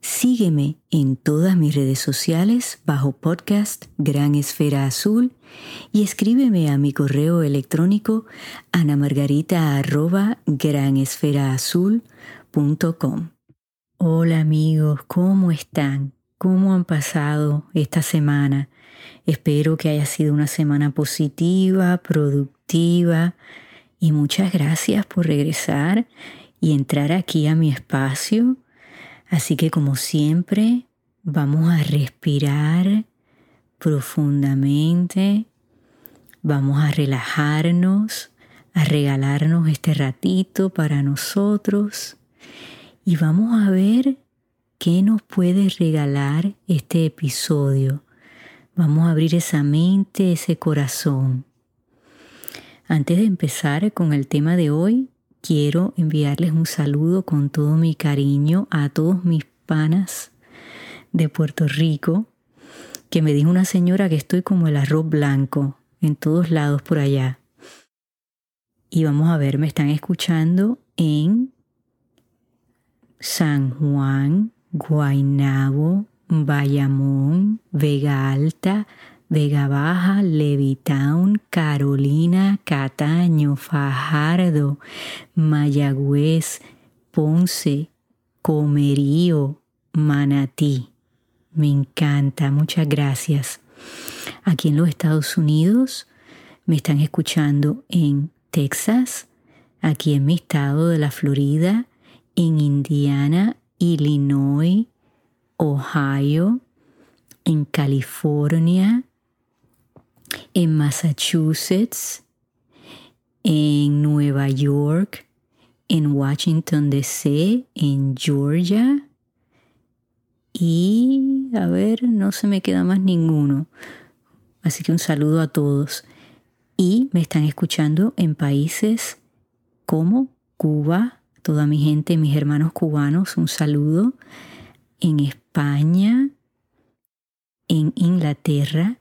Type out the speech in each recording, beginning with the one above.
Sígueme en todas mis redes sociales bajo podcast Gran Esfera Azul y escríbeme a mi correo electrónico anamargarita.granesferaazul.com. Hola amigos, ¿cómo están? ¿Cómo han pasado esta semana? Espero que haya sido una semana positiva, productiva y muchas gracias por regresar y entrar aquí a mi espacio Así que como siempre, vamos a respirar profundamente, vamos a relajarnos, a regalarnos este ratito para nosotros y vamos a ver qué nos puede regalar este episodio. Vamos a abrir esa mente, ese corazón. Antes de empezar con el tema de hoy, quiero enviarles un saludo con todo mi cariño a todos mis panas de Puerto Rico, que me dijo una señora que estoy como el arroz blanco en todos lados por allá. Y vamos a ver, me están escuchando en San Juan, Guaynabo, Bayamón, Vega Alta, Vega Baja, Levitown, Carolina, Cataño, Fajardo, Mayagüez, Ponce, Comerío, Manatí. Me encanta, muchas gracias. Aquí en los Estados Unidos me están escuchando en Texas, aquí en mi estado de la Florida, en Indiana, Illinois, Ohio, en California, en Massachusetts, en Nueva York, en Washington DC, en Georgia y a ver, no se me queda más ninguno. Así que un saludo a todos. Y me están escuchando en países como Cuba, toda mi gente, mis hermanos cubanos, un saludo. En España, en Inglaterra,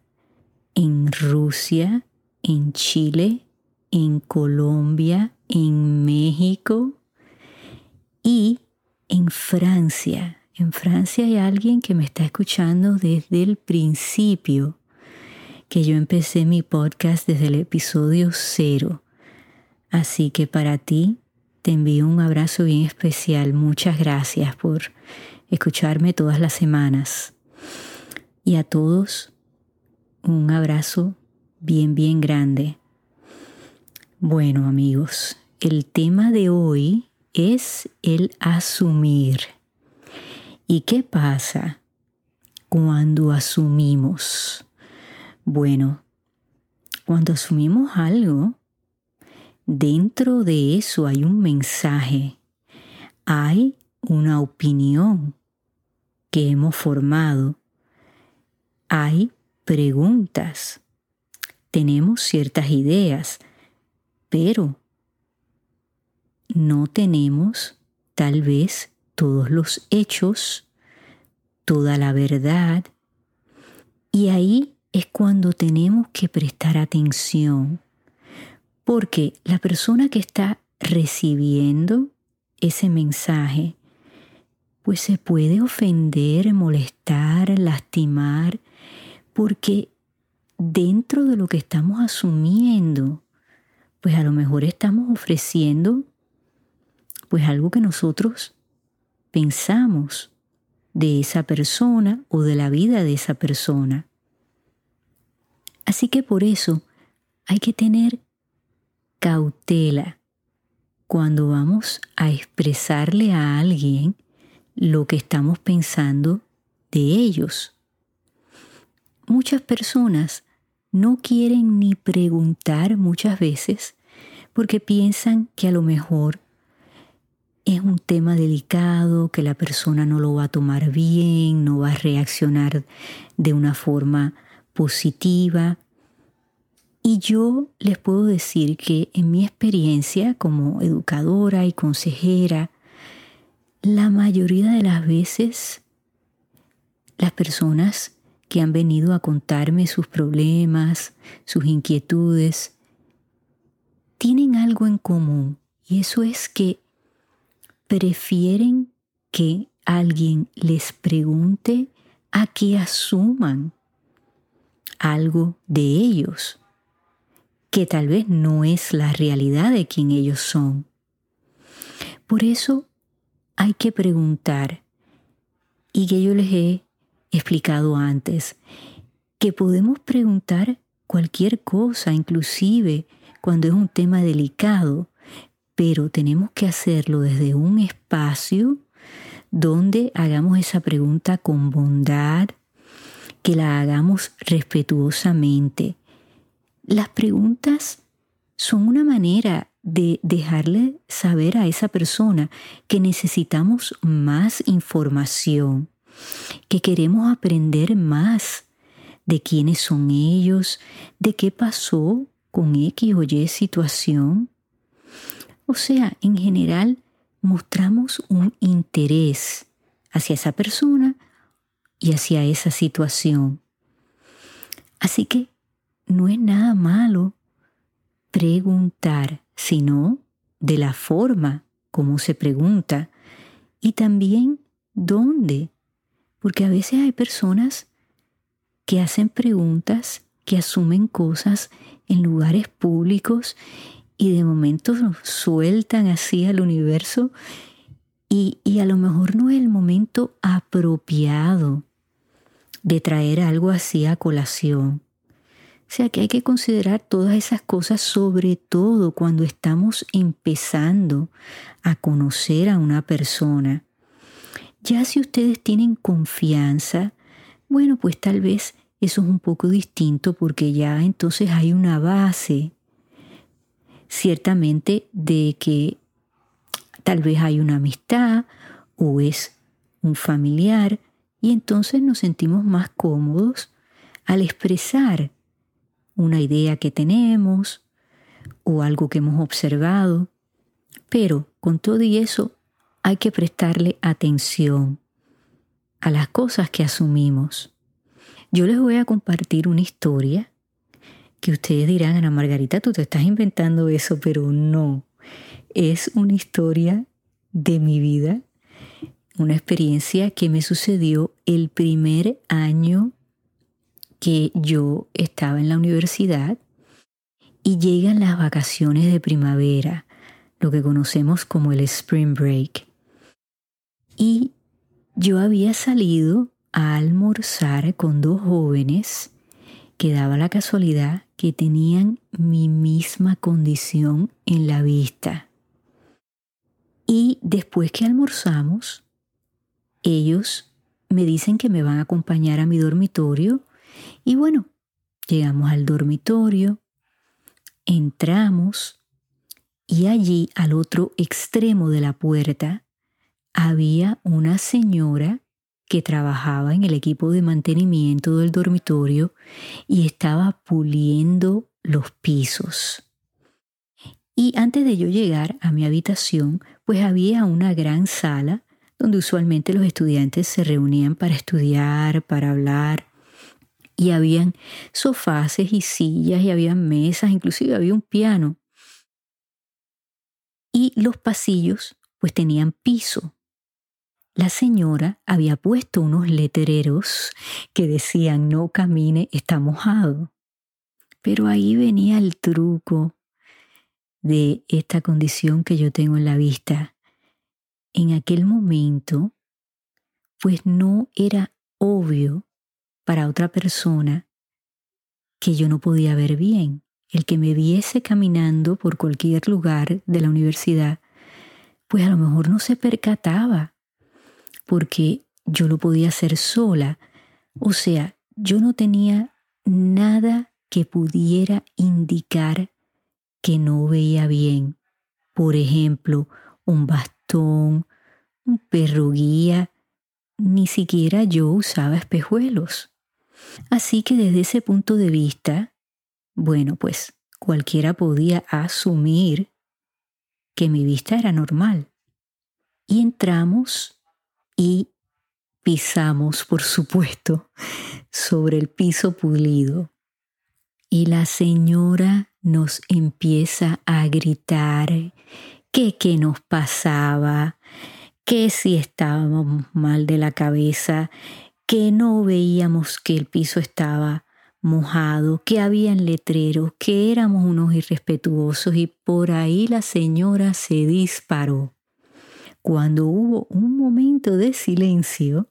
en Rusia, en Chile, en Colombia, en México y en Francia. En Francia hay alguien que me está escuchando desde el principio, que yo empecé mi podcast desde el episodio cero. Así que para ti te envío un abrazo bien especial. Muchas gracias por escucharme todas las semanas. Y a todos un abrazo bien, bien grande. Bueno amigos, el tema de hoy es el asumir. ¿Y qué pasa cuando asumimos? Bueno, cuando asumimos algo, dentro de eso hay un mensaje, hay una opinión que hemos formado, hay preguntas, tenemos ciertas ideas, pero no tenemos tal vez todos los hechos, toda la verdad, y ahí es cuando tenemos que prestar atención, porque la persona que está recibiendo ese mensaje, pues se puede ofender, molestar, lastimar, porque dentro de lo que estamos asumiendo, pues a lo mejor estamos ofreciendo pues algo que nosotros pensamos de esa persona o de la vida de esa persona. Así que por eso hay que tener cautela cuando vamos a expresarle a alguien lo que estamos pensando de ellos muchas personas no quieren ni preguntar muchas veces porque piensan que a lo mejor es un tema delicado, que la persona no lo va a tomar bien, no va a reaccionar de una forma positiva. Y yo les puedo decir que en mi experiencia como educadora y consejera, la mayoría de las veces las personas que han venido a contarme sus problemas, sus inquietudes, tienen algo en común y eso es que prefieren que alguien les pregunte a que asuman algo de ellos, que tal vez no es la realidad de quien ellos son. Por eso hay que preguntar, y que yo les he explicado antes, que podemos preguntar cualquier cosa, inclusive cuando es un tema delicado, pero tenemos que hacerlo desde un espacio donde hagamos esa pregunta con bondad, que la hagamos respetuosamente. Las preguntas son una manera de dejarle saber a esa persona que necesitamos más información, que queremos aprender más de quiénes son ellos, de qué pasó con X o Y situación. O sea, en general mostramos un interés hacia esa persona y hacia esa situación. Así que no es nada malo preguntar, sino de la forma como se pregunta y también dónde, porque a veces hay personas que hacen preguntas, que asumen cosas en lugares públicos y de momento sueltan así al universo y, y a lo mejor no es el momento apropiado de traer algo así a colación. O sea que hay que considerar todas esas cosas, sobre todo cuando estamos empezando a conocer a una persona. Ya si ustedes tienen confianza, bueno, pues tal vez eso es un poco distinto porque ya entonces hay una base, ciertamente, de que tal vez hay una amistad o es un familiar y entonces nos sentimos más cómodos al expresar una idea que tenemos o algo que hemos observado. Pero con todo y eso hay que prestarle atención a las cosas que asumimos. Yo les voy a compartir una historia que ustedes dirán, Ana Margarita, tú te estás inventando eso, pero no. Es una historia de mi vida, una experiencia que me sucedió el primer año que yo estaba en la universidad y llegan las vacaciones de primavera, lo que conocemos como el spring break. Y yo había salido a almorzar con dos jóvenes que daba la casualidad que tenían mi misma condición en la vista. Y después que almorzamos, ellos me dicen que me van a acompañar a mi dormitorio y bueno, llegamos al dormitorio, entramos y allí al otro extremo de la puerta había una señora que trabajaba en el equipo de mantenimiento del dormitorio y estaba puliendo los pisos. Y antes de yo llegar a mi habitación, pues había una gran sala donde usualmente los estudiantes se reunían para estudiar, para hablar, y habían sofaces y sillas y había mesas, inclusive había un piano. Y los pasillos pues tenían piso. La señora había puesto unos letreros que decían no camine, está mojado. Pero ahí venía el truco de esta condición que yo tengo en la vista. En aquel momento, pues no era obvio para otra persona que yo no podía ver bien. El que me viese caminando por cualquier lugar de la universidad, pues a lo mejor no se percataba, porque yo lo podía hacer sola. O sea, yo no tenía nada que pudiera indicar que no veía bien. Por ejemplo, un bastón un perro guía, ni siquiera yo usaba espejuelos. Así que desde ese punto de vista, bueno, pues cualquiera podía asumir que mi vista era normal. Y entramos y pisamos, por supuesto, sobre el piso pulido. Y la señora nos empieza a gritar que qué nos pasaba, que si estábamos mal de la cabeza, que no veíamos que el piso estaba mojado, que habían letreros, que éramos unos irrespetuosos y por ahí la señora se disparó. Cuando hubo un momento de silencio,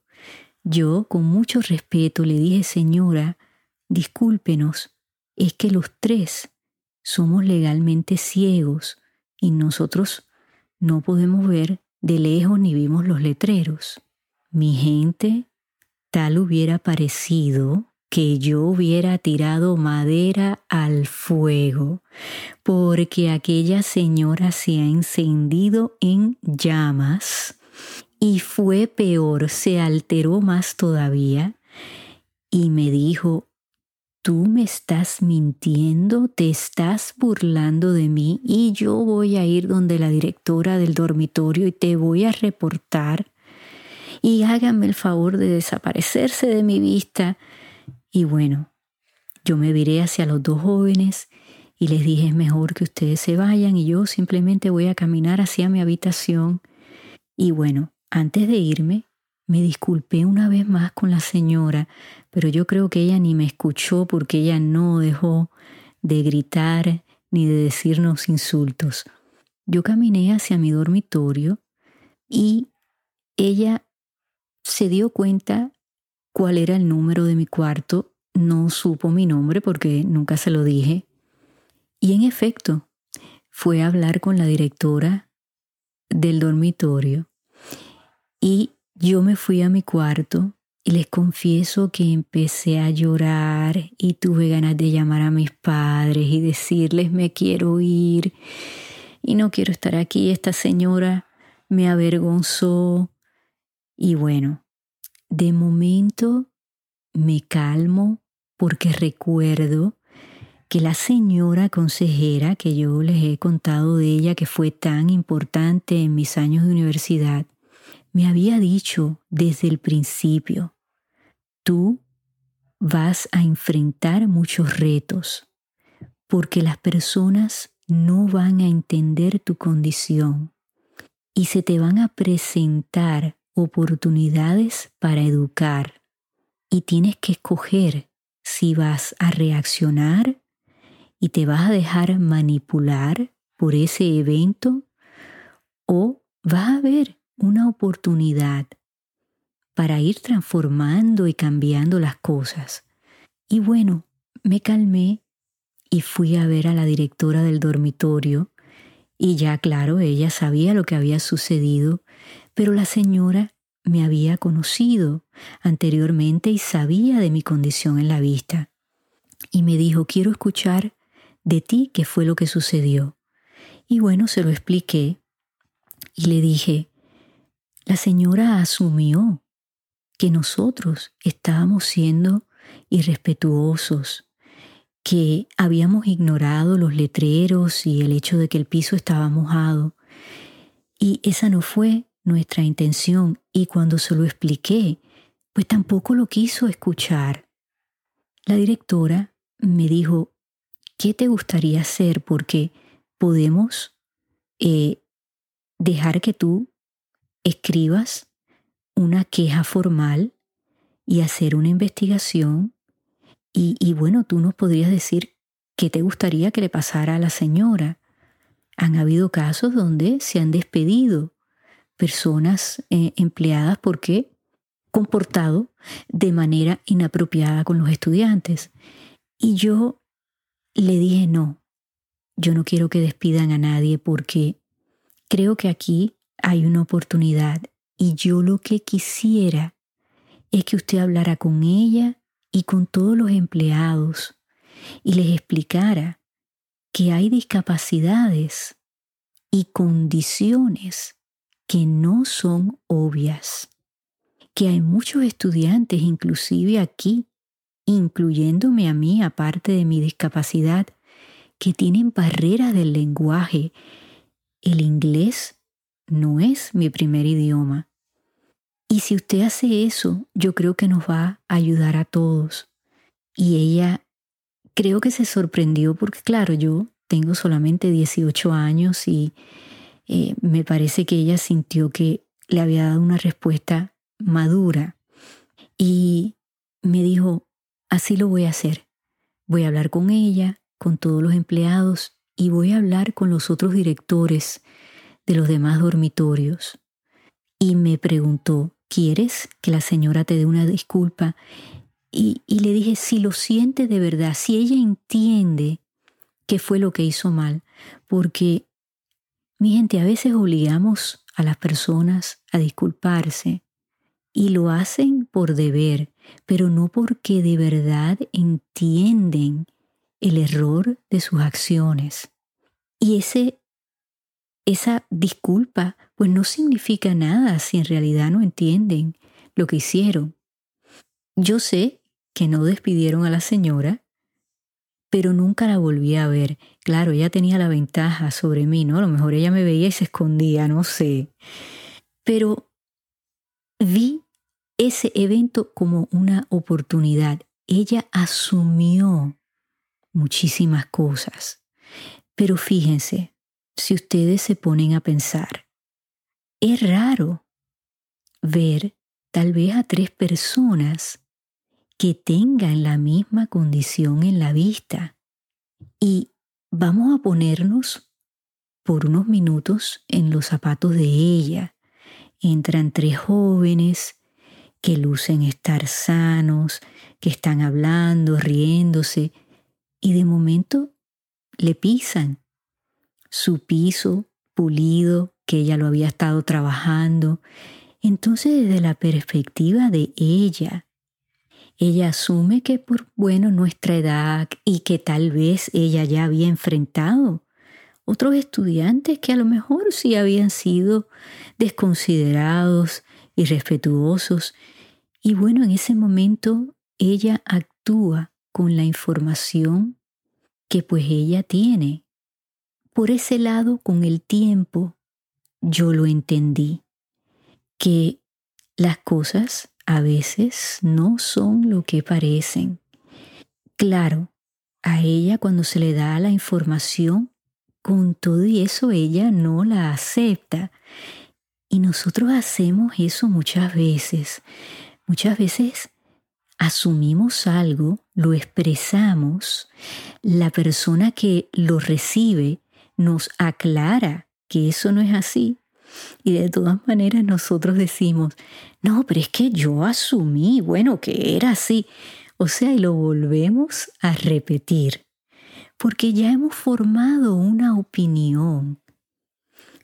yo con mucho respeto le dije, señora, discúlpenos, es que los tres somos legalmente ciegos y nosotros no podemos ver de lejos ni vimos los letreros. Mi gente, tal hubiera parecido que yo hubiera tirado madera al fuego, porque aquella señora se ha encendido en llamas y fue peor, se alteró más todavía y me dijo, tú me estás mintiendo, te estás burlando de mí y yo voy a ir donde la directora del dormitorio y te voy a reportar y háganme el favor de desaparecerse de mi vista. Y bueno, yo me viré hacia los dos jóvenes y les dije es mejor que ustedes se vayan y yo simplemente voy a caminar hacia mi habitación. Y bueno, antes de irme, me disculpé una vez más con la señora, pero yo creo que ella ni me escuchó porque ella no dejó de gritar ni de decirnos insultos. Yo caminé hacia mi dormitorio y ella se dio cuenta cuál era el número de mi cuarto, no supo mi nombre porque nunca se lo dije. Y en efecto, fue a hablar con la directora del dormitorio y yo me fui a mi cuarto y les confieso que empecé a llorar y tuve ganas de llamar a mis padres y decirles me quiero ir y no quiero estar aquí. Esta señora me avergonzó. Y bueno, de momento me calmo porque recuerdo que la señora consejera que yo les he contado de ella, que fue tan importante en mis años de universidad, me había dicho desde el principio, tú vas a enfrentar muchos retos porque las personas no van a entender tu condición y se te van a presentar oportunidades para educar y tienes que escoger si vas a reaccionar y te vas a dejar manipular por ese evento o vas a ver una oportunidad para ir transformando y cambiando las cosas. Y bueno, me calmé y fui a ver a la directora del dormitorio y ya claro, ella sabía lo que había sucedido, pero la señora me había conocido anteriormente y sabía de mi condición en la vista. Y me dijo, quiero escuchar de ti qué fue lo que sucedió. Y bueno, se lo expliqué y le dije, la señora asumió que nosotros estábamos siendo irrespetuosos, que habíamos ignorado los letreros y el hecho de que el piso estaba mojado. Y esa no fue nuestra intención. Y cuando se lo expliqué, pues tampoco lo quiso escuchar. La directora me dijo, ¿qué te gustaría hacer? Porque podemos eh, dejar que tú escribas una queja formal y hacer una investigación y, bueno, tú nos podrías decir qué te gustaría que le pasara a la señora. Han habido casos donde se han despedido personas eh, empleadas porque comportado de manera inapropiada con los estudiantes. Y yo le dije, no, yo no quiero que despidan a nadie porque creo que aquí hay una oportunidad y yo lo que quisiera es que usted hablara con ella y con todos los empleados y les explicara que hay discapacidades y condiciones que no son obvias, que hay muchos estudiantes, inclusive aquí, incluyéndome a mí, aparte de mi discapacidad, que tienen barreras del lenguaje. El inglés no es mi primer idioma. Y si usted hace eso, yo creo que nos va a ayudar a todos. Y ella creo que se sorprendió porque, claro, yo tengo solamente 18 años y eh, me parece que ella sintió que le había dado una respuesta madura. Y me dijo, así lo voy a hacer. Voy a hablar con ella, con todos los empleados y voy a hablar con los otros directores de los demás dormitorios. Y me preguntó, ¿quieres que la señora te dé una disculpa? Y, y le dije, si lo siente de verdad, si ella entiende qué fue lo que hizo mal, porque, mi gente, a veces obligamos a las personas a disculparse y lo hacen por deber, pero no porque de verdad entienden el error de sus acciones. Y ese esa disculpa pues no significa nada si en realidad no entienden lo que hicieron. Yo sé que no despidieron a la señora, pero nunca la volví a ver. Claro, ella tenía la ventaja sobre mí, ¿no? A lo mejor ella me veía y se escondía, no sé. Pero vi ese evento como una oportunidad. Ella asumió muchísimas cosas. Pero fíjense, si ustedes se ponen a pensar. Es raro ver tal vez a tres personas que tengan la misma condición en la vista. Y vamos a ponernos por unos minutos en los zapatos de ella. Entran tres jóvenes que lucen estar sanos, que están hablando, riéndose, y de momento le pisan su piso pulido, que ella lo había estado trabajando. Entonces, desde la perspectiva de ella, ella asume que por, bueno, nuestra edad y que tal vez ella ya había enfrentado otros estudiantes que a lo mejor sí habían sido desconsiderados, irrespetuosos. Y bueno, en ese momento ella actúa con la información que pues ella tiene por ese lado, con el tiempo, yo lo entendí, que las cosas a veces no son lo que parecen. Claro, a ella cuando se le da la información, con todo y eso ella no la acepta. Y nosotros hacemos eso muchas veces. Muchas veces asumimos algo, lo expresamos, la persona que lo recibe nos aclara que eso no es así. Y de todas maneras nosotros decimos, no, pero es que yo asumí, bueno, que era así. O sea, y lo volvemos a repetir, porque ya hemos formado una opinión,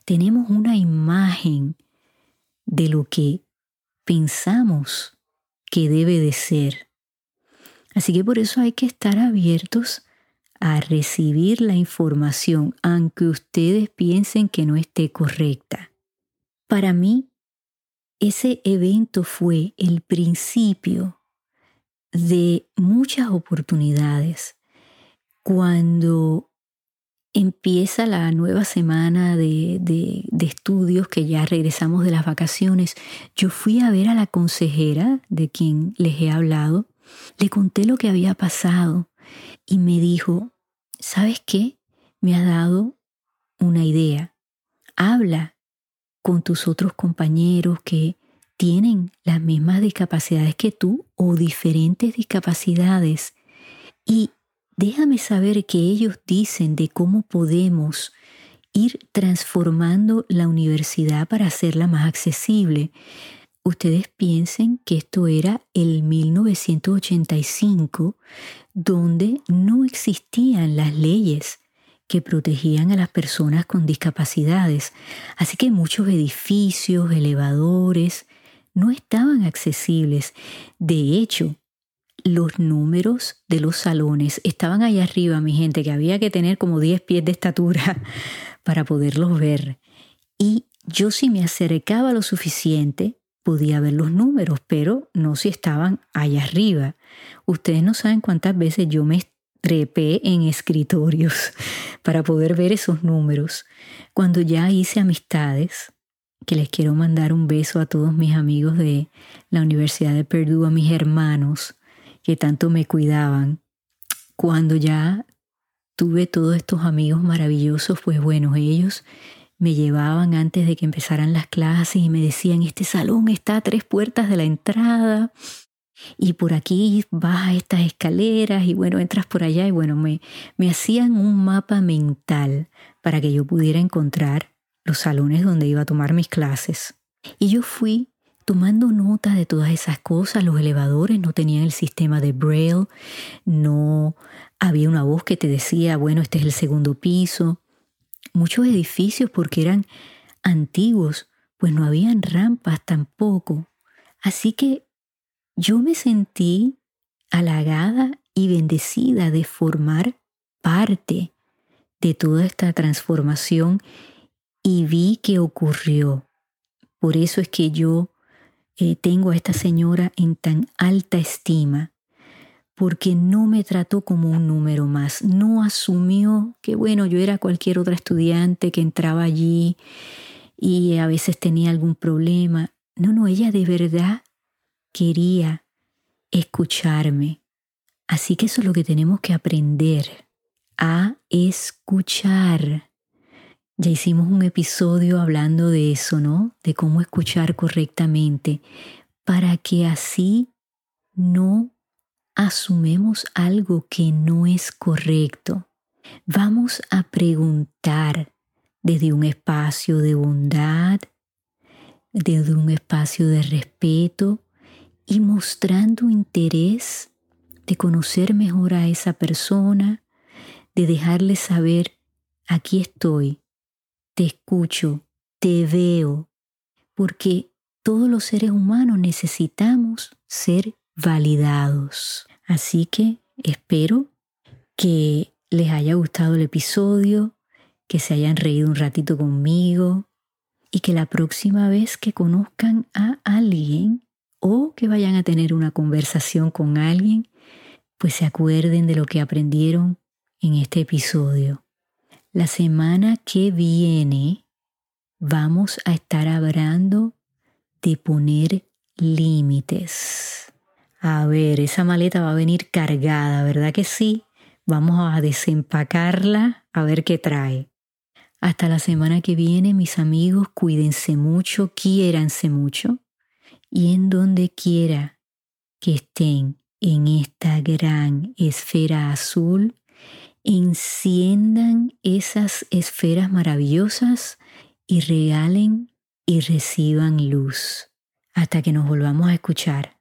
tenemos una imagen de lo que pensamos que debe de ser. Así que por eso hay que estar abiertos a recibir la información aunque ustedes piensen que no esté correcta. Para mí, ese evento fue el principio de muchas oportunidades. Cuando empieza la nueva semana de, de, estudios, que ya regresamos de las vacaciones, yo fui a ver a la consejera de quien les he hablado, le conté lo que había pasado y me dijo, ¿sabes qué? Me ha dado una idea. Habla con tus otros compañeros que tienen las mismas discapacidades que tú o diferentes discapacidades y déjame saber qué ellos dicen de cómo podemos ir transformando la universidad para hacerla más accesible. Ustedes piensen que esto era el 1985, donde no existían las leyes que protegían a las personas con discapacidades. Así que muchos edificios, elevadores, no estaban accesibles. De hecho, los números de los salones estaban ahí arriba, mi gente, que había que tener como 10 pies de estatura para poderlos ver. Y yo si me acercaba lo suficiente, podía ver los números, pero no si estaban allá arriba. Ustedes no saben cuántas veces yo me trepé en escritorios para poder ver esos números. Cuando ya hice amistades, que les quiero mandar un beso a todos mis amigos de la Universidad de Purdue, a mis hermanos que tanto me cuidaban. Cuando ya tuve todos estos amigos maravillosos, pues bueno, ellos me llevaban antes de que empezaran las clases y me decían, este salón está a tres puertas de la entrada y por aquí a estas escaleras y bueno, entras por allá y bueno, me, me hacían un mapa mental para que yo pudiera encontrar los salones donde iba a tomar mis clases. Y yo fui tomando nota de todas esas cosas. Los elevadores no tenían el sistema de Braille, no había una voz que te decía, bueno, este es el segundo piso. Muchos edificios, porque eran antiguos, pues no habían rampas tampoco. Así que yo me sentí halagada y bendecida de formar parte de toda esta transformación y vi que ocurrió. Por eso es que yo eh, tengo a esta señora en tan alta estima, porque no me trató como un número más, no asumió que bueno, yo era cualquier otra estudiante que entraba allí y a veces tenía algún problema. No, no, ella de verdad quería escucharme. Así que eso es lo que tenemos que aprender, a escuchar. Ya hicimos un episodio hablando de eso, ¿no? De cómo escuchar correctamente para que así no asumemos algo que no es correcto. Vamos a preguntar desde un espacio de bondad, desde un espacio de respeto y mostrando interés de conocer mejor a esa persona, de dejarle saber, aquí estoy, te escucho, te veo, porque todos los seres humanos necesitamos ser validados. Así que espero que les haya gustado el episodio, que se hayan reído un ratito conmigo y que la próxima vez que conozcan a alguien o que vayan a tener una conversación con alguien, pues se acuerden de lo que aprendieron en este episodio. La semana que viene vamos a estar hablando de poner límites. A ver, esa maleta va a venir cargada, ¿verdad que sí? Vamos a desempacarla a ver qué trae. Hasta la semana que viene, mis amigos, cuídense mucho, quiéranse mucho y en donde quiera que estén en esta gran esfera azul, enciendan esas esferas maravillosas y regalen y reciban luz hasta que nos volvamos a escuchar.